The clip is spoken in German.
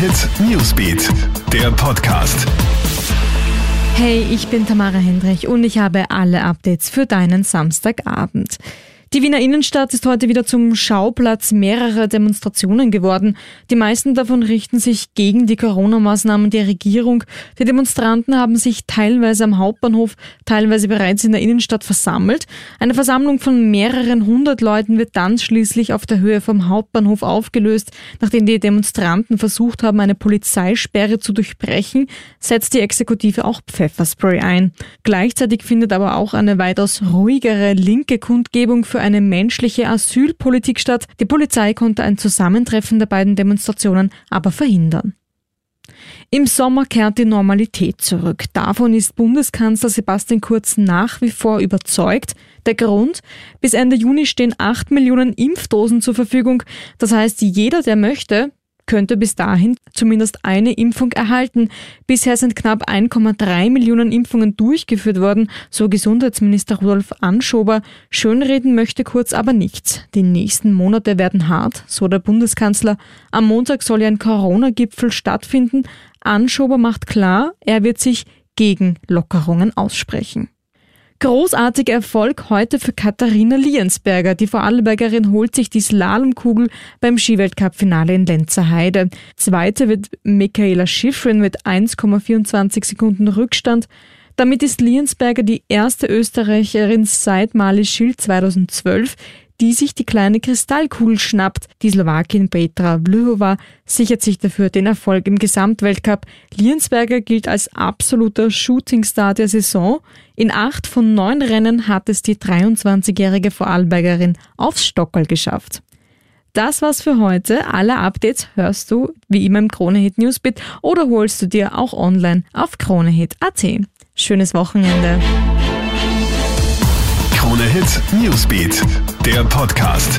Hit Newsbeat, der Podcast. Hey, ich bin Tamara Hendrich und ich habe alle Updates für deinen Samstagabend. Die Wiener Innenstadt ist heute wieder zum Schauplatz mehrerer Demonstrationen geworden. Die meisten davon richten sich gegen die Corona-Maßnahmen der Regierung. Die Demonstranten haben sich teilweise am Hauptbahnhof, teilweise bereits in der Innenstadt versammelt. Eine Versammlung von mehreren hundert Leuten wird dann schließlich auf der Höhe vom Hauptbahnhof aufgelöst. Nachdem die Demonstranten versucht haben, eine Polizeisperre zu durchbrechen, setzt die Exekutive auch Pfefferspray ein. Gleichzeitig findet aber auch eine weitaus ruhigere linke Kundgebung für eine menschliche Asylpolitik statt. Die Polizei konnte ein Zusammentreffen der beiden Demonstrationen aber verhindern. Im Sommer kehrt die Normalität zurück. Davon ist Bundeskanzler Sebastian Kurz nach wie vor überzeugt. Der Grund? Bis Ende Juni stehen 8 Millionen Impfdosen zur Verfügung. Das heißt, jeder, der möchte, könnte bis dahin zumindest eine Impfung erhalten. Bisher sind knapp 1,3 Millionen Impfungen durchgeführt worden, so Gesundheitsminister Rudolf Anschober. Schönreden möchte Kurz aber nichts. Die nächsten Monate werden hart, so der Bundeskanzler. Am Montag soll ja ein Corona-Gipfel stattfinden. Anschober macht klar, er wird sich gegen Lockerungen aussprechen. Großartiger Erfolg heute für Katharina Liensberger. Die Vorarlbergerin holt sich die Slalomkugel beim Skiweltcup-Finale in Lenzerheide. Zweite wird Michaela Schifrin mit 1,24 Sekunden Rückstand. Damit ist Liensberger die erste Österreicherin seit Mali Schild 2012, die sich die kleine Kristallkugel schnappt. Die Slowakin Petra Vlhova sichert sich dafür den Erfolg im Gesamtweltcup. Liensberger gilt als absoluter Shootingstar der Saison. In acht von neun Rennen hat es die 23-jährige Vorarlbergerin aufs Stockerl geschafft. Das war's für heute. Alle Updates hörst du wie immer im Kronehit Newsbeat oder holst du dir auch online auf kronehit.at. Schönes Wochenende. Krone Hit Newsbeat, der Podcast.